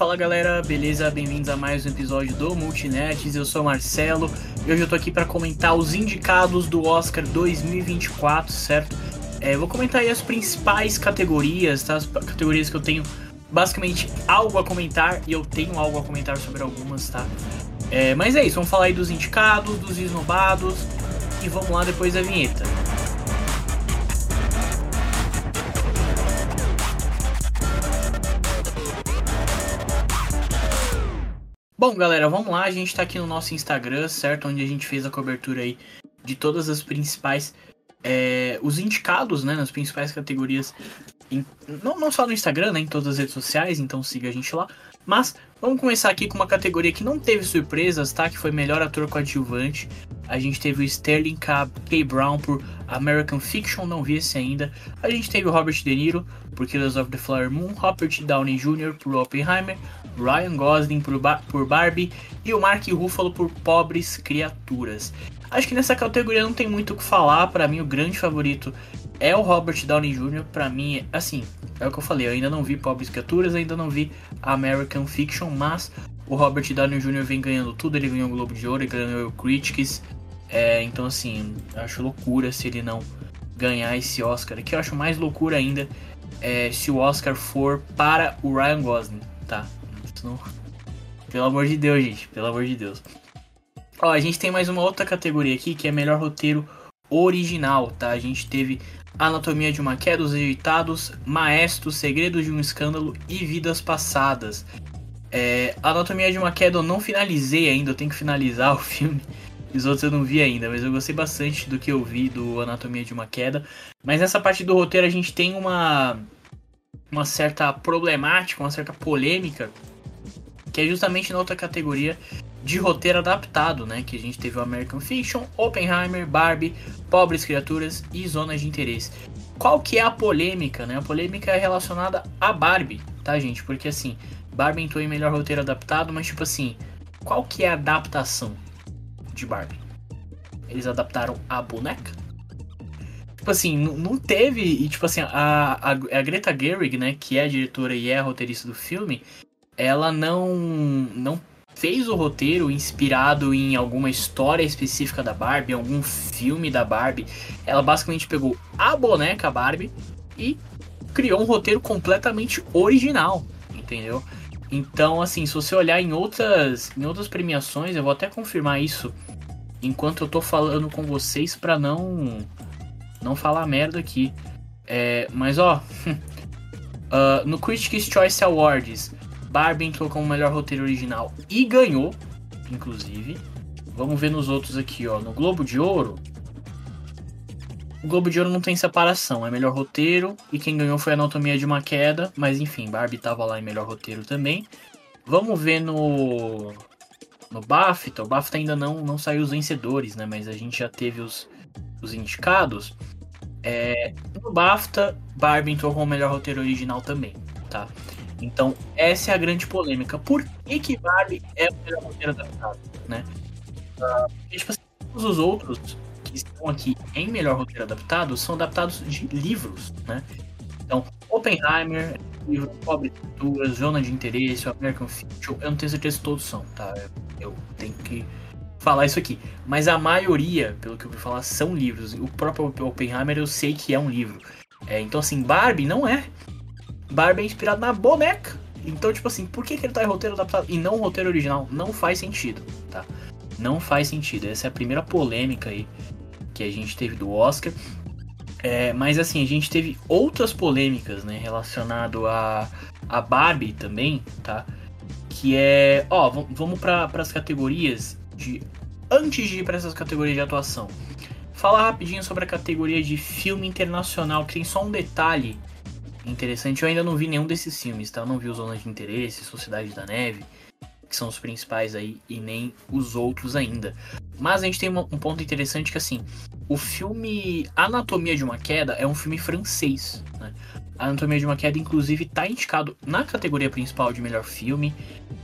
Fala galera, beleza? Bem-vindos a mais um episódio do Multinets. Eu sou o Marcelo e hoje eu tô aqui para comentar os indicados do Oscar 2024, certo? É, vou comentar aí as principais categorias, tá? As categorias que eu tenho basicamente algo a comentar e eu tenho algo a comentar sobre algumas, tá? É, mas é isso, vamos falar aí dos indicados, dos esnobados e vamos lá depois da vinheta. Bom, galera, vamos lá. A gente tá aqui no nosso Instagram, certo? Onde a gente fez a cobertura aí de todas as principais. É, os indicados, né? Nas principais categorias. Em, não, não só no Instagram, né? Em todas as redes sociais, então siga a gente lá. Mas vamos começar aqui com uma categoria que não teve surpresas, tá? Que foi melhor ator coadjuvante. A gente teve o Sterling K. K. Brown por American Fiction, não vi esse ainda. A gente teve o Robert De Niro por Killers of the Flower Moon, Robert Downey Jr. por Oppenheimer, Ryan Gosling por, por Barbie e o Mark Ruffalo por Pobres Criaturas. Acho que nessa categoria não tem muito o que falar. Para mim, o grande favorito é o Robert Downey Jr. Para mim, assim, é o que eu falei. Eu ainda não vi Pobres Criaturas, ainda não vi American Fiction, mas o Robert Downey Jr. vem ganhando tudo. Ele ganhou o Globo de Ouro, ele ganhou o Critics. É, então, assim, acho loucura se ele não ganhar esse Oscar. Aqui eu acho mais loucura ainda é, se o Oscar for para o Ryan Gosling, tá? Não... Pelo amor de Deus, gente. Pelo amor de Deus. Ó, a gente tem mais uma outra categoria aqui que é melhor roteiro original, tá? A gente teve Anatomia de uma Queda, Os Rejeitados, Maestro, Segredos de um Escândalo e Vidas Passadas. É, Anatomia de uma Queda eu não finalizei ainda, eu tenho que finalizar o filme. Os outros eu não vi ainda, mas eu gostei bastante do que eu vi do Anatomia de uma Queda. Mas nessa parte do roteiro a gente tem uma, uma certa problemática, uma certa polêmica que é justamente na outra categoria de roteiro adaptado, né? Que a gente teve o American Fiction, Oppenheimer, Barbie, Pobres Criaturas e Zonas de Interesse. Qual que é a polêmica, né? A polêmica é relacionada a Barbie, tá, gente? Porque assim, Barbie entrou em melhor roteiro adaptado, mas tipo assim, qual que é a adaptação de Barbie? Eles adaptaram a boneca? Tipo assim, não teve. E tipo assim, a, a, a Greta Gerwig, né, que é a diretora e é a roteirista do filme, ela não não fez o roteiro inspirado em alguma história específica da Barbie, algum filme da Barbie. Ela basicamente pegou a boneca Barbie e criou um roteiro completamente original, entendeu? Então, assim, se você olhar em outras em outras premiações, eu vou até confirmar isso enquanto eu tô falando com vocês para não não falar merda aqui. É, mas ó, uh, no Critics' Choice Awards Barbie entrou como melhor roteiro original e ganhou, inclusive. Vamos ver nos outros aqui, ó. No Globo de Ouro. O Globo de Ouro não tem separação, é melhor roteiro e quem ganhou foi Anatomia de uma Queda, mas enfim, Barbie tava lá em melhor roteiro também. Vamos ver no no BAFTA. O BAFTA ainda não não saiu os vencedores, né? Mas a gente já teve os, os indicados. É, no BAFTA, Barbie entrou como melhor roteiro original também, tá? Então, essa é a grande polêmica. Por que, que Barbie é o melhor roteiro adaptado, né? Uh, porque, tipo assim, todos os outros que estão aqui em melhor roteiro adaptado são adaptados de livros, né? Então, Oppenheimer, livro Pobre Culturas, Zona de Interesse, American Fiction, eu não tenho certeza se todos são, tá? Eu tenho que falar isso aqui. Mas a maioria, pelo que eu ouvi falar, são livros. O próprio Oppenheimer eu sei que é um livro. É, então, assim, Barbie não é. Barbie é inspirado na boneca. Então, tipo assim, por que, que ele tá em roteiro adaptado e não roteiro original? Não faz sentido, tá? Não faz sentido. Essa é a primeira polêmica aí que a gente teve do Oscar. É, mas assim, a gente teve outras polêmicas, né, relacionado a, a Barbie também, tá? Que é, ó, vamos para as categorias de antes de ir para essas categorias de atuação. Falar rapidinho sobre a categoria de filme internacional, que tem só um detalhe interessante. Eu ainda não vi nenhum desses filmes, tá? Eu não vi os Zonas de Interesse, Sociedade da Neve, que são os principais aí, e nem os outros ainda. Mas a gente tem um ponto interessante que, assim, o filme Anatomia de uma Queda é um filme francês, né? A Anatomia de uma Queda, inclusive, tá indicado na categoria principal de melhor filme,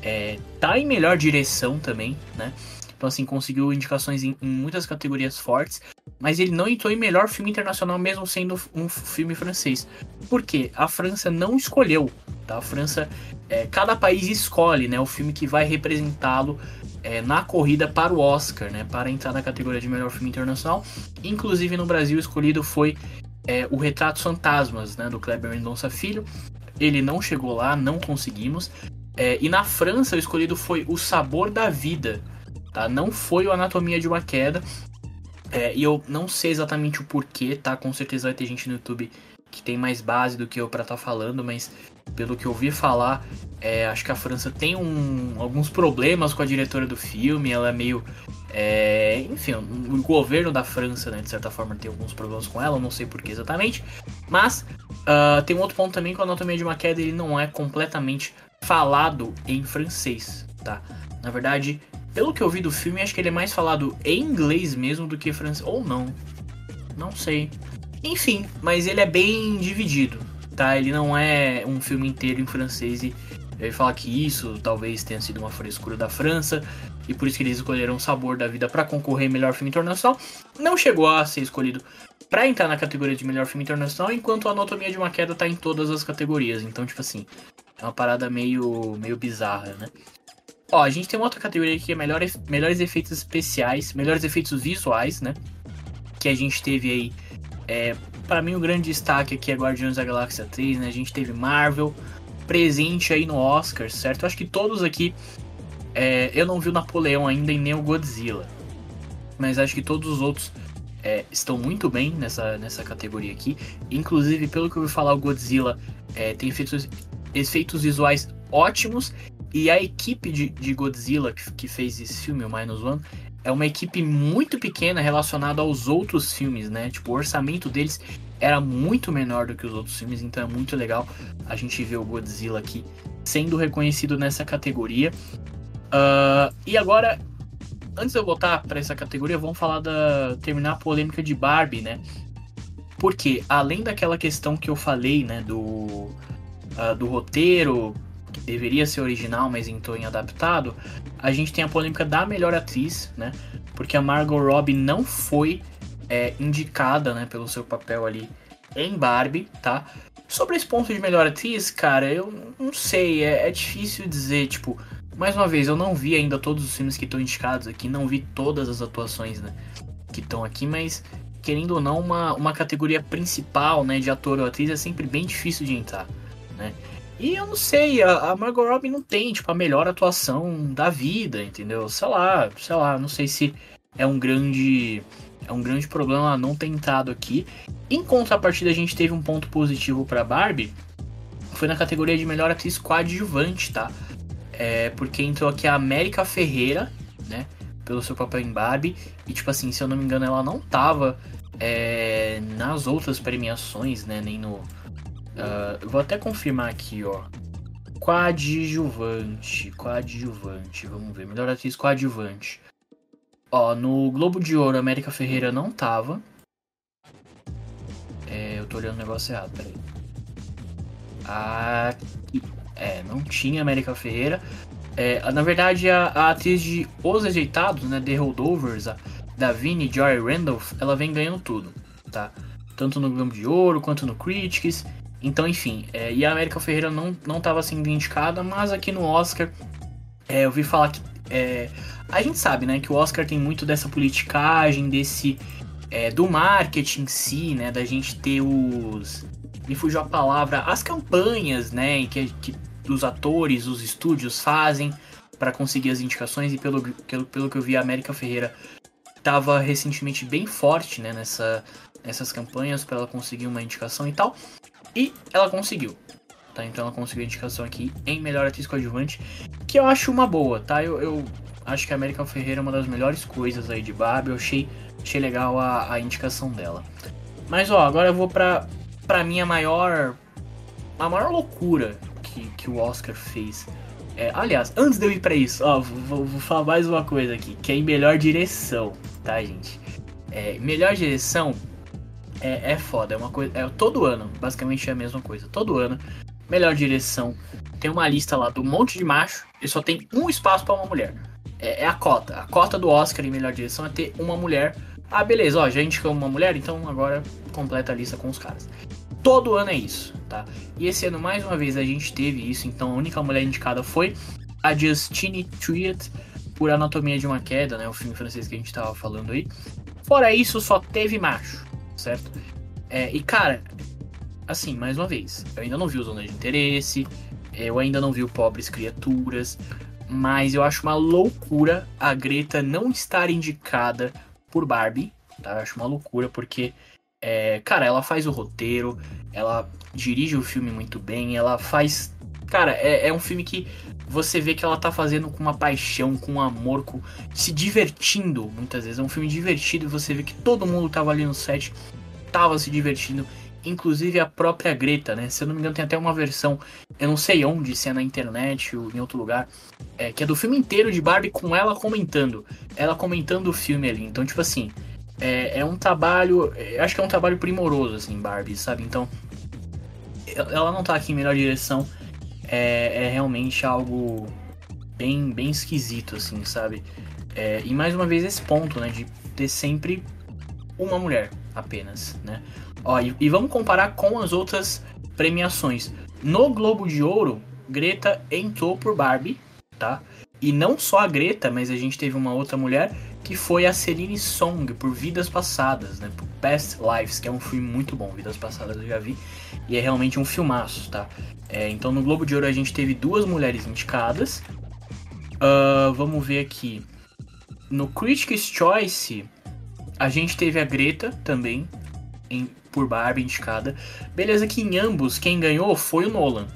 é, tá em melhor direção também, né? Então, assim, conseguiu indicações em, em muitas categorias fortes. Mas ele não entrou em melhor filme internacional, mesmo sendo um filme francês. Por quê? A França não escolheu. Tá? A França. É, cada país escolhe né, o filme que vai representá-lo é, na corrida para o Oscar, né, para entrar na categoria de melhor filme internacional. Inclusive no Brasil, escolhido foi é, o Retratos Fantasmas, né, do Kleber Mendonça Filho. Ele não chegou lá, não conseguimos. É, e na França, o escolhido foi O Sabor da Vida, tá? Não foi o Anatomia de uma Queda. É, e eu não sei exatamente o porquê, tá? Com certeza vai ter gente no YouTube que tem mais base do que eu para estar tá falando, mas pelo que eu ouvi falar, é, acho que a França tem um, alguns problemas com a diretora do filme, ela é meio. É, enfim, o governo da França, né, de certa forma, tem alguns problemas com ela, não sei porquê exatamente. Mas uh, tem um outro ponto também que a Anatomia de uma Queda ele não é completamente falado em francês, tá? Na verdade, pelo que eu vi do filme, acho que ele é mais falado em inglês mesmo do que francês. Ou não. Não sei. Enfim, mas ele é bem dividido, tá? Ele não é um filme inteiro em francês e eu ia falar que isso talvez tenha sido uma frescura da França e por isso que eles escolheram o Sabor da Vida para concorrer melhor filme internacional. Não chegou a ser escolhido para entrar na categoria de melhor filme internacional, enquanto a Anatomia de uma Queda tá em todas as categorias. Então, tipo assim, é uma parada meio, meio bizarra, né? Ó, a gente tem uma outra categoria que é melhores, melhores efeitos especiais, melhores efeitos visuais, né? Que a gente teve aí é, para mim, o grande destaque aqui é Guardiões da Galáxia 3, né? A gente teve Marvel presente aí no Oscar, certo? Eu acho que todos aqui. É, eu não vi o Napoleão ainda e nem o Godzilla. Mas acho que todos os outros é, estão muito bem nessa, nessa categoria aqui. Inclusive, pelo que eu ouvi falar, o Godzilla é, tem efeitos, efeitos visuais ótimos. E a equipe de, de Godzilla que, que fez esse filme, o Minus One, é uma equipe muito pequena relacionada aos outros filmes, né? Tipo, o orçamento deles era muito menor do que os outros filmes, então é muito legal a gente ver o Godzilla aqui sendo reconhecido nessa categoria. Uh, e agora, antes de eu voltar para essa categoria, vamos falar da terminar a polêmica de Barbie, né? Porque além daquela questão que eu falei, né, do uh, do roteiro deveria ser original, mas entrou em adaptado, a gente tem a polêmica da melhor atriz, né? Porque a Margot Robbie não foi é, indicada, né, pelo seu papel ali em Barbie, tá? Sobre esse ponto de melhor atriz, cara, eu não sei, é, é difícil dizer, tipo, mais uma vez, eu não vi ainda todos os filmes que estão indicados aqui, não vi todas as atuações, né, que estão aqui, mas querendo ou não, uma, uma categoria principal, né, de ator ou atriz é sempre bem difícil de entrar, né? E eu não sei, a, a Margot Robbie não tem, tipo, a melhor atuação da vida, entendeu? Sei lá, sei lá, não sei se é um grande é um grande problema não ter entrado aqui. Em contrapartida, a gente teve um ponto positivo para Barbie, foi na categoria de melhor atriz coadjuvante, tá? É, porque entrou aqui a América Ferreira, né? Pelo seu papel em Barbie. E, tipo assim, se eu não me engano, ela não tava é, nas outras premiações, né? Nem no, Uh, vou até confirmar aqui, ó. Coadjuvante, coadjuvante, vamos ver. Melhor atriz coadjuvante. Ó, no Globo de Ouro, América Ferreira não tava. É, eu tô olhando o negócio errado, peraí. Aqui. É, não tinha América Ferreira. É, na verdade, a, a, atriz de Os Rejeitados, né, The Holdovers, a Davine Joy Randolph, ela vem ganhando tudo, tá? Tanto no Globo de Ouro quanto no Critics. Então, enfim, é, e a América Ferreira não, não tava sendo indicada, mas aqui no Oscar é, eu vi falar que. É, a gente sabe, né, que o Oscar tem muito dessa politicagem, desse. É, do marketing em si, né? Da gente ter os. Me fugiu a palavra, as campanhas, né? Que, que os atores, os estúdios fazem para conseguir as indicações, e pelo, pelo, pelo que eu vi, a América Ferreira estava recentemente bem forte né, nessa, nessas campanhas para ela conseguir uma indicação e tal. E ela conseguiu. Tá? Então ela conseguiu a indicação aqui em melhor atriz coadjuvante, que eu acho uma boa, tá? Eu, eu acho que a América Ferreira é uma das melhores coisas aí de Barbie. Eu achei, achei legal a, a indicação dela. Mas ó, agora eu vou pra, pra minha maior. A maior loucura que, que o Oscar fez. É, aliás, antes de eu ir pra isso, ó, vou, vou, falar mais uma coisa aqui, que é em melhor direção, tá, gente? É, melhor direção, é, é foda, é uma coisa. É, todo ano, basicamente é a mesma coisa. Todo ano, melhor direção. Tem uma lista lá do monte de macho e só tem um espaço para uma mulher. é, é, a cota. A cota do Oscar em melhor direção é ter uma mulher. Ah, beleza, ó, já indicamos uma mulher, então agora completa a lista com os caras. Todo ano é isso, tá? E esse ano, mais uma vez, a gente teve isso, então a única mulher indicada foi a Justine Triet por Anatomia de uma Queda, né? O filme francês que a gente tava falando aí. Fora isso, só teve macho, certo? É, e cara, assim, mais uma vez, eu ainda não vi o Zona de Interesse, eu ainda não vi o Pobres Criaturas, mas eu acho uma loucura a Greta não estar indicada por Barbie, tá? Eu acho uma loucura porque, é, cara, ela faz o roteiro, ela dirige o filme muito bem, ela faz. Cara, é, é um filme que você vê que ela tá fazendo com uma paixão, com um amor, com, se divertindo muitas vezes. É um filme divertido e você vê que todo mundo tava ali no set, tava se divertindo. Inclusive a própria Greta, né? Se eu não me engano, tem até uma versão, eu não sei onde, se é na internet ou em outro lugar, é, que é do filme inteiro de Barbie com ela comentando. Ela comentando o filme ali. Então, tipo assim, é, é um trabalho. Acho que é um trabalho primoroso, assim, Barbie, sabe? Então, ela não tá aqui em melhor direção é, é realmente algo bem, bem esquisito, assim, sabe? É, e mais uma vez esse ponto, né, de ter sempre uma mulher apenas, né? Ó, e, e, vamos comparar com as outras premiações. No Globo de Ouro, Greta entrou por Barbie, tá? E não só a Greta, mas a gente teve uma outra mulher que foi a Celine Song por Vidas Passadas, né? Por Past Lives, que é um filme muito bom. Vidas Passadas eu já vi e é realmente um filmaço, tá? É, então no Globo de Ouro a gente teve duas mulheres indicadas. Uh, vamos ver aqui. No Critics' Choice a gente teve a Greta também em, por Barbie indicada. Beleza que em ambos quem ganhou foi o Nolan.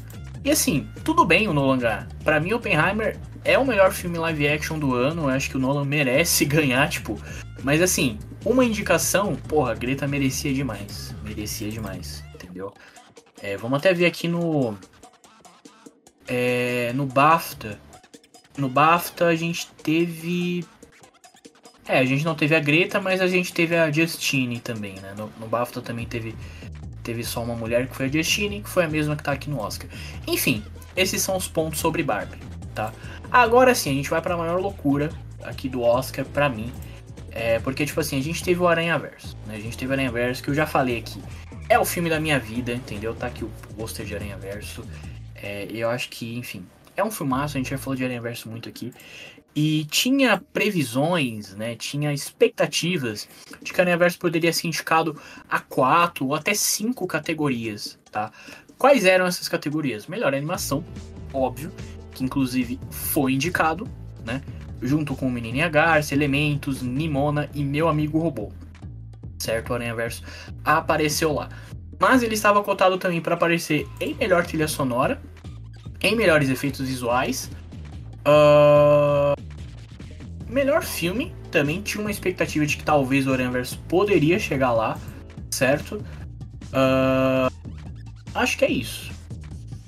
E assim, tudo bem o Nolan ganhar. Pra mim, Oppenheimer é o melhor filme live action do ano. Acho que o Nolan merece ganhar, tipo. Mas assim, uma indicação, porra, Greta merecia demais. Merecia demais, entendeu? É, vamos até ver aqui no. É, no BAFTA. No BAFTA a gente teve. É, a gente não teve a Greta, mas a gente teve a Justine também, né? No, no BAFTA também teve, teve só uma mulher que foi a Justine, que foi a mesma que tá aqui no Oscar. Enfim, esses são os pontos sobre Barbie, tá? Agora sim, a gente vai para a maior loucura aqui do Oscar para mim. É, porque, tipo assim, a gente teve o Aranha Verso, né? A gente teve o Aranha Verso, que eu já falei aqui é o filme da minha vida, entendeu? Tá aqui o pôster de Aranha Verso. É, eu acho que, enfim, é um filmaço, a gente já falou de Aranha Verso muito aqui. E tinha previsões, né? Tinha expectativas de que Aranha Verso poderia ser indicado a quatro ou até cinco categorias, tá? Quais eram essas categorias? Melhor animação, óbvio, que inclusive foi indicado, né? Junto com o Menininha Garça, Elementos, Nimona e Meu Amigo Robô certo? O Aranha Verso apareceu lá. Mas ele estava cotado também para aparecer em melhor trilha sonora, em melhores efeitos visuais, uh... melhor filme. Também tinha uma expectativa de que talvez o Aranha Verso poderia chegar lá, certo? Uh... Acho que é isso,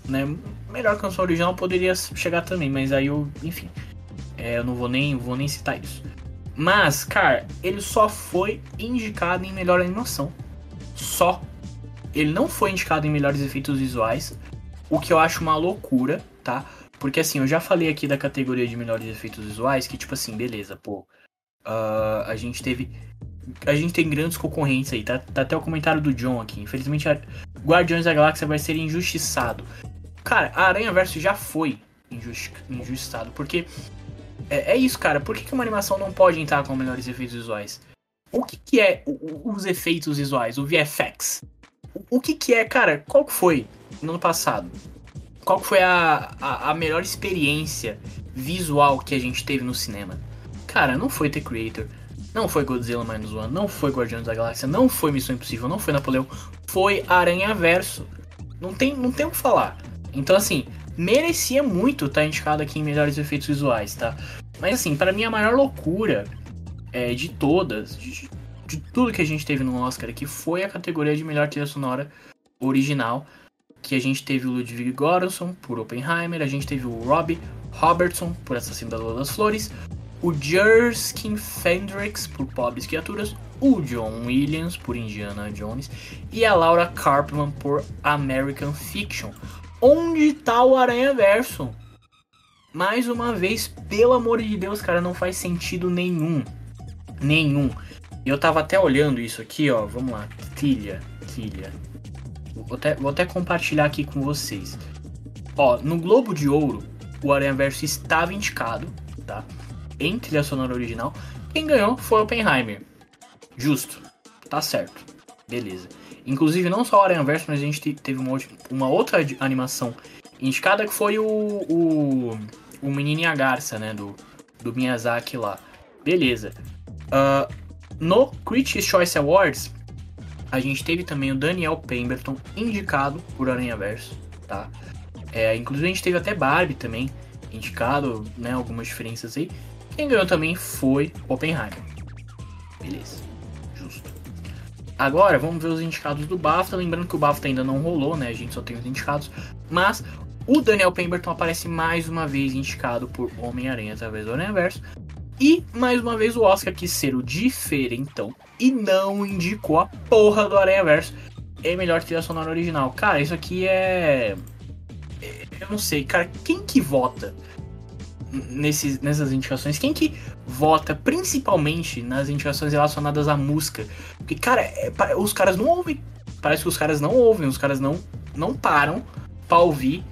né? Melhor canção original poderia chegar também, mas aí eu, enfim, é, eu não vou nem, vou nem citar isso. Mas, cara, ele só foi indicado em melhor animação. Só. Ele não foi indicado em melhores efeitos visuais. O que eu acho uma loucura, tá? Porque assim, eu já falei aqui da categoria de melhores efeitos visuais, que tipo assim, beleza, pô. Uh, a gente teve. A gente tem grandes concorrentes aí, tá, tá até o comentário do John aqui. Infelizmente, Guardiões da Galáxia vai ser injustiçado. Cara, a Aranha Verso já foi injusti injustiçado, porque é, é isso, cara. Por que, que uma animação não pode entrar com melhores efeitos visuais? O que, que é o, os efeitos visuais, o VFX? O, o, que, que é, cara? Qual que foi no ano passado? Qual que foi a, a, a melhor experiência visual que a gente teve no cinema? Cara, não foi The Creator, não foi Godzilla Minus One, não foi Guardiões da Galáxia, não foi Missão Impossível, não foi Napoleão, foi Aranha Verso. Não tem, não tem o que falar. Então, assim, merecia muito estar tá indicado aqui em melhores efeitos visuais, tá? Mas assim, para mim a maior loucura é, de todas, de, de, tudo que a gente teve no Oscar aqui, foi a categoria de melhor trilha sonora original. Que a gente teve o Ludwig Göransson por Oppenheimer, a gente teve o Robbie Robertson por Assassino da Lua das Flores, o Jerskin Fendrix por Pobres Criaturas, o John Williams por Indiana Jones e a Laura Carpman por American Fiction. Onde tá o Aranha Verso? mais uma vez, pelo amor de Deus, cara, não faz sentido nenhum. Nenhum. Eu tava até olhando isso aqui, ó. Vamos lá. Trilha, trilha. Vou até, vou até compartilhar aqui com vocês. Ó, no Globo de Ouro, o Aranha Verso estava indicado, tá? Em trilha sonora original. Quem ganhou foi Oppenheimer. Justo. Tá certo. Beleza. Inclusive, não só Aranha Verso, mas a gente teve uma, uma outra animação indicada que foi o, o, o Menino e a Garça, né? Do, do Miyazaki lá. Beleza. Uh, no Critics' Choice Awards, a gente teve também o Daniel Pemberton indicado por Aranha Verso, tá? É, inclusive a gente teve até Barbie também indicado, né? Algumas diferenças aí. Quem ganhou também foi Oppenheimer. Beleza. Agora, vamos ver os indicados do BAFTA. Lembrando que o BAFTA ainda não rolou, né? A gente só tem os indicados. Mas o Daniel Pemberton aparece mais uma vez indicado por Homem-Aranha através do Aranha-Verso. E, mais uma vez, o Oscar quis ser o diferentão e não indicou a porra do Aranha-Verso em melhor trilha sonora original. Cara, isso aqui é... é... Eu não sei, cara, quem que vota nesses, nessas indicações? Quem que vota principalmente nas indicações relacionadas à música? Porque, cara, é, os caras não ouvem. Parece que os caras não ouvem, os caras não, não param pra ouvir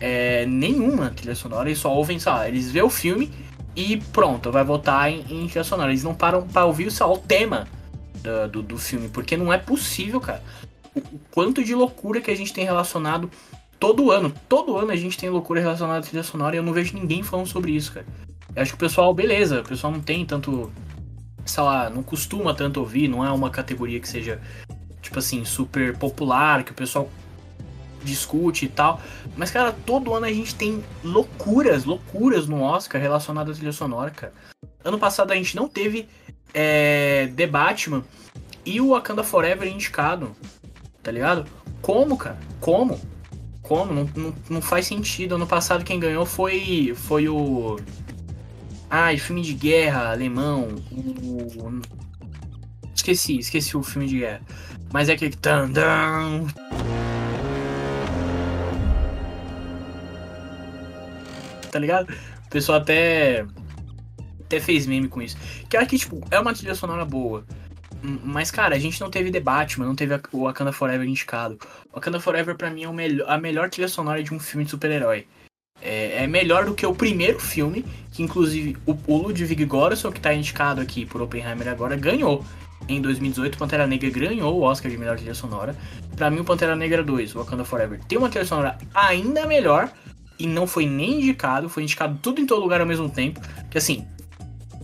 é, nenhuma trilha sonora, eles só ouvem, sei lá, eles vê o filme e pronto, vai votar em, em trilha sonora. Eles não param pra ouvir só o tema do, do, do filme, porque não é possível, cara. O, o quanto de loucura que a gente tem relacionado todo ano. Todo ano a gente tem loucura relacionada à trilha sonora e eu não vejo ninguém falando sobre isso, cara. Eu acho que o pessoal, beleza, o pessoal não tem tanto. Sei lá, não costuma tanto ouvir, não é uma categoria que seja, tipo assim, super popular, que o pessoal discute e tal. Mas, cara, todo ano a gente tem loucuras, loucuras no Oscar relacionadas à trilha sonora, cara. Ano passado a gente não teve é, The Batman e o Wakanda Forever indicado, tá ligado? Como, cara? Como? Como, não, não, não, faz sentido. Ano passado quem ganhou foi, foi o. Ai, filme de guerra alemão. O... Esqueci, esqueci o filme de guerra. Mas é aquele. Tandam. Tá ligado? O pessoal até. Até fez meme com isso. Que é que, tipo, é uma trilha sonora boa. Mas, cara, a gente não teve debate, mas não teve o Wakanda Forever indicado. O Wakanda Forever, para mim, é melhor, a melhor trilha sonora de um filme de super-herói. É, é, melhor do que o primeiro filme, que inclusive o, Ludwig Göransson, que tá indicado aqui por Oppenheimer agora, ganhou. Em 2018, Pantera Negra ganhou o Oscar de melhor trilha sonora. Para mim, o Pantera Negra 2, o Wakanda Forever, tem uma trilha sonora ainda melhor e não foi nem indicado, foi indicado tudo em todo lugar ao mesmo tempo. Que assim,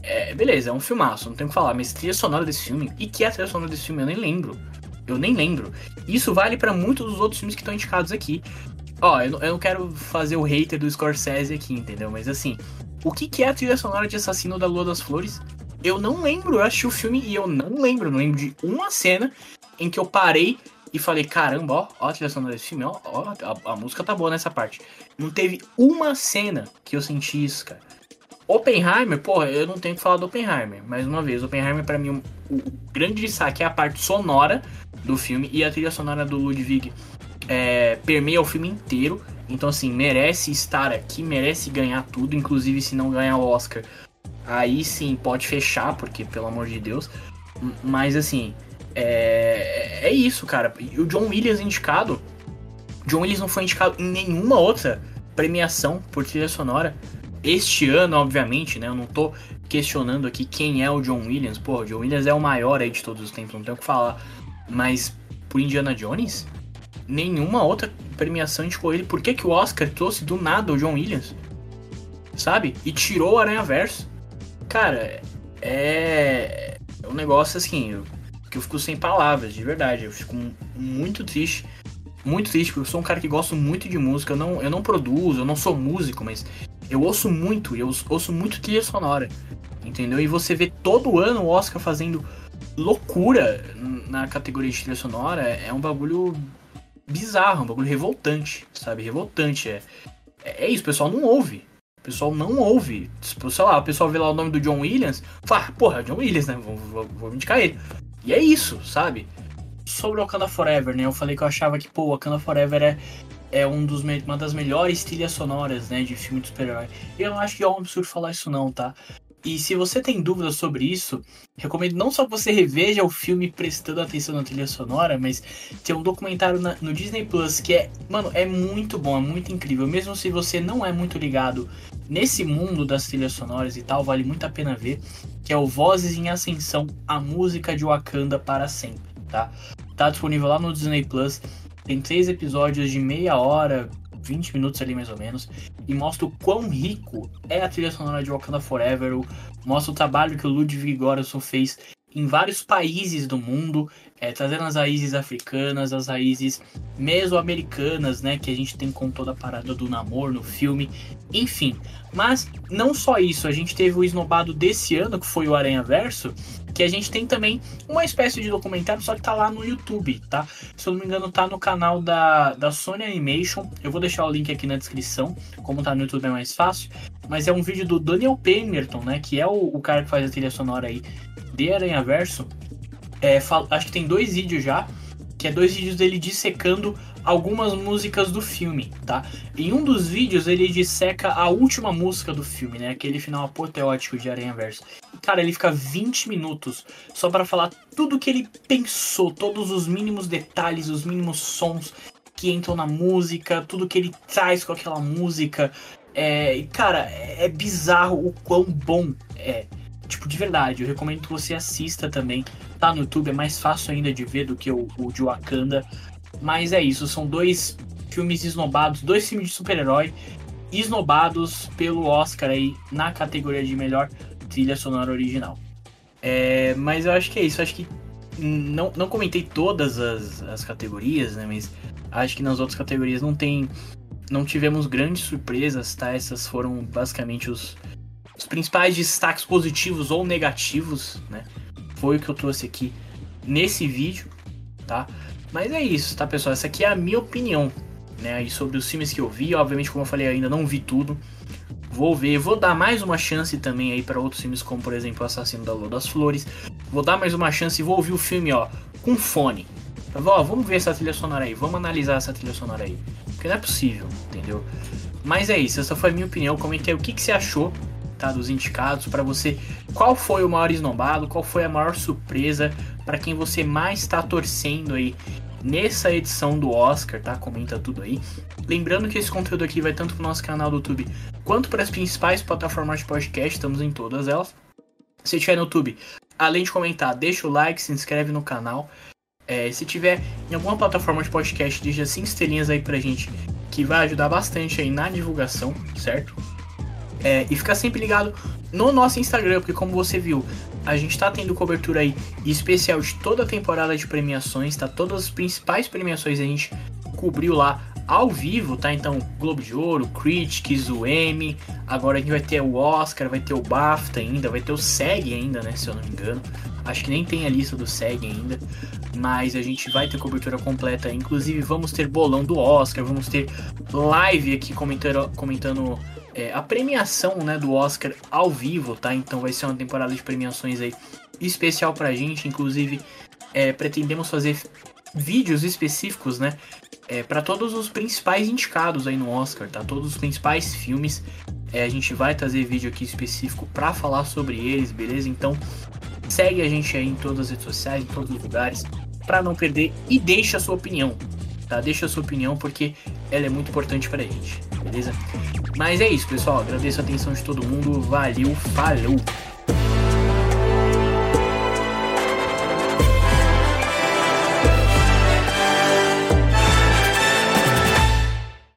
é, beleza, é um filmaço, não tem o que falar, mas trilha sonora desse filme, e que é a trilha sonora desse filme, eu nem lembro. Eu nem lembro. Isso vale para muitos dos outros filmes que estão indicados aqui. Ó, eu, eu não quero fazer o hater do Scorsese aqui, entendeu? Mas assim, o que, que é a trilha sonora de Assassino da Lua das Flores? Eu não lembro, eu assisti o filme e eu não lembro, não lembro de uma cena em que eu parei e falei, caramba, ó, ó a trilha sonora desse filme, ó, ó a, a música tá boa nessa parte. Não teve uma cena que eu senti isso, cara. Oppenheimer, porra, eu não tenho que falar do Oppenheimer. Mais uma vez, Oppenheimer para mim o, o, grande destaque é a parte sonora do filme e a trilha sonora do Ludwig é, permeia o filme inteiro. Então assim, merece estar aqui, merece ganhar tudo, inclusive se não ganhar o Oscar, aí sim pode fechar, porque pelo amor de Deus. Mas assim, é, é isso, cara. E o John Williams indicado, John Williams não foi indicado em nenhuma outra premiação por trilha sonora este ano, obviamente, né? Eu não tô questionando aqui quem é o John Williams. Pô, o John Williams é o maior aí de todos os tempos, não tenho o que falar. Mas por Indiana Jones, nenhuma outra premiação indicou ele. Por que, que o Oscar trouxe do nada o John Williams? Sabe? E tirou o Aranha Verso. Cara, é. É um negócio assim, eu, que eu fico sem palavras, de verdade. Eu fico muito triste. Muito triste, porque eu sou um cara que gosto muito de música. Eu não, eu não produzo, eu não sou músico, mas eu ouço muito, eu ouço muito trilha sonora, entendeu? E você vê todo ano o Oscar fazendo loucura na categoria de trilha sonora, é um bagulho bizarro, um bagulho revoltante, sabe? Revoltante. É, é isso, o pessoal não ouve. O pessoal não ouve. Tipo, sei lá, o pessoal vê lá o nome do John Williams, fala, ah, porra, é John Williams, né? Vou, vou, vou indicar ele. E é isso, sabe? Sobre o Wakanda Forever, né? Eu falei que eu achava que, pô, o Wakanda Forever é, é um dos, uma das melhores trilhas sonoras, né, de filme de super-herói. Eu não acho que é um absurdo falar isso não, tá? E se você tem dúvidas sobre isso, recomendo não só que você reveja o filme prestando atenção na trilha sonora, mas tem um documentário na, no Disney Plus que é, mano, é muito bom, é muito incrível. Mesmo se você não é muito ligado nesse mundo das trilhas sonoras e tal, vale muito a pena ver. Que é o Vozes em Ascensão, a música de Wakanda para sempre, tá? Tá disponível lá no Disney Plus. Tem três episódios de meia hora, 20 minutos ali mais ou menos, e mostra o quão rico é a trilha sonora de Wakanda Forever, mostra o trabalho que o Ludwig Göransson fez em vários países do mundo, é, trazendo as raízes africanas, as raízes mesoamericanas, né, que a gente tem com toda a parada do namoro no filme, enfim. Mas não só isso, a gente teve o esnobado desse ano, que foi o Aranha Verso, que a gente tem também uma espécie de documentário, só que tá lá no YouTube, tá? Se eu não me engano, tá no canal da, da Sony Animation. Eu vou deixar o link aqui na descrição, como tá no YouTube é mais fácil. Mas é um vídeo do Daniel Pemberton, né? Que é o, o cara que faz a trilha sonora aí de Aranha Verso. É, acho que tem dois vídeos já, que é dois vídeos dele dissecando algumas músicas do filme, tá? Em um dos vídeos ele disseca a última música do filme, né? Aquele final apoteótico de Aranha Verso. Cara, ele fica 20 minutos só para falar tudo que ele pensou, todos os mínimos detalhes, os mínimos sons que entram na música, tudo que ele traz com aquela música. É, cara, é bizarro o quão bom é. Tipo, de verdade, eu recomendo que você assista também. Tá no YouTube, é mais fácil ainda de ver do que o, o de Wakanda. Mas é isso, são dois filmes esnobados, dois filmes de super-herói esnobados pelo Oscar aí na categoria de melhor trilha sonora original. É, mas eu acho que é isso, acho que não, não comentei todas as, as categorias, né? Mas acho que nas outras categorias não tem. Não tivemos grandes surpresas, tá? Essas foram basicamente os, os principais destaques positivos ou negativos, né? Foi o que eu trouxe aqui nesse vídeo, tá? Mas é isso, tá, pessoal? Essa aqui é a minha opinião, né? E sobre os filmes que eu vi. Obviamente, como eu falei, ainda não vi tudo. Vou ver, vou dar mais uma chance também aí para outros filmes, como por exemplo Assassino da Lua das Flores. Vou dar mais uma chance e vou ouvir o filme, ó, com fone. Ó, vamos ver essa trilha sonora aí, vamos analisar essa trilha sonora aí. Porque não é possível, entendeu? Mas é isso, essa foi a minha opinião. Comentei o que, que você achou tá, dos indicados para você. Qual foi o maior esnobado? Qual foi a maior surpresa? Para quem você mais está torcendo aí nessa edição do Oscar, tá? Comenta tudo aí. Lembrando que esse conteúdo aqui vai tanto pro nosso canal do YouTube quanto para as principais plataformas de podcast, estamos em todas elas. Se tiver no YouTube, além de comentar, deixa o like, se inscreve no canal. É, se tiver em alguma plataforma de podcast, deixa 5 estrelinhas aí pra gente, que vai ajudar bastante aí na divulgação, certo? É, e fica sempre ligado no nosso Instagram, porque como você viu, a gente tá tendo cobertura aí especial de toda a temporada de premiações, tá? Todas as principais premiações a gente cobriu lá ao vivo, tá? Então, Globo de Ouro, Critics, o Emmy, agora a gente vai ter o Oscar, vai ter o BAFTA ainda, vai ter o SEG ainda, né? Se eu não me engano. Acho que nem tem a lista do SEG ainda, mas a gente vai ter cobertura completa. Inclusive, vamos ter bolão do Oscar, vamos ter live aqui comentando, comentando é, a premiação né, do Oscar ao vivo, tá? Então vai ser uma temporada de premiações aí especial pra gente. Inclusive, é, pretendemos fazer vídeos específicos, né? É, para todos os principais indicados aí no Oscar, tá? Todos os principais filmes. É, a gente vai trazer vídeo aqui específico para falar sobre eles, beleza? Então segue a gente aí em todas as redes sociais, em todos os lugares, para não perder e deixa a sua opinião, tá? Deixa a sua opinião porque ela é muito importante pra gente, beleza? Mas é isso, pessoal. Agradeço a atenção de todo mundo. Valeu, falou!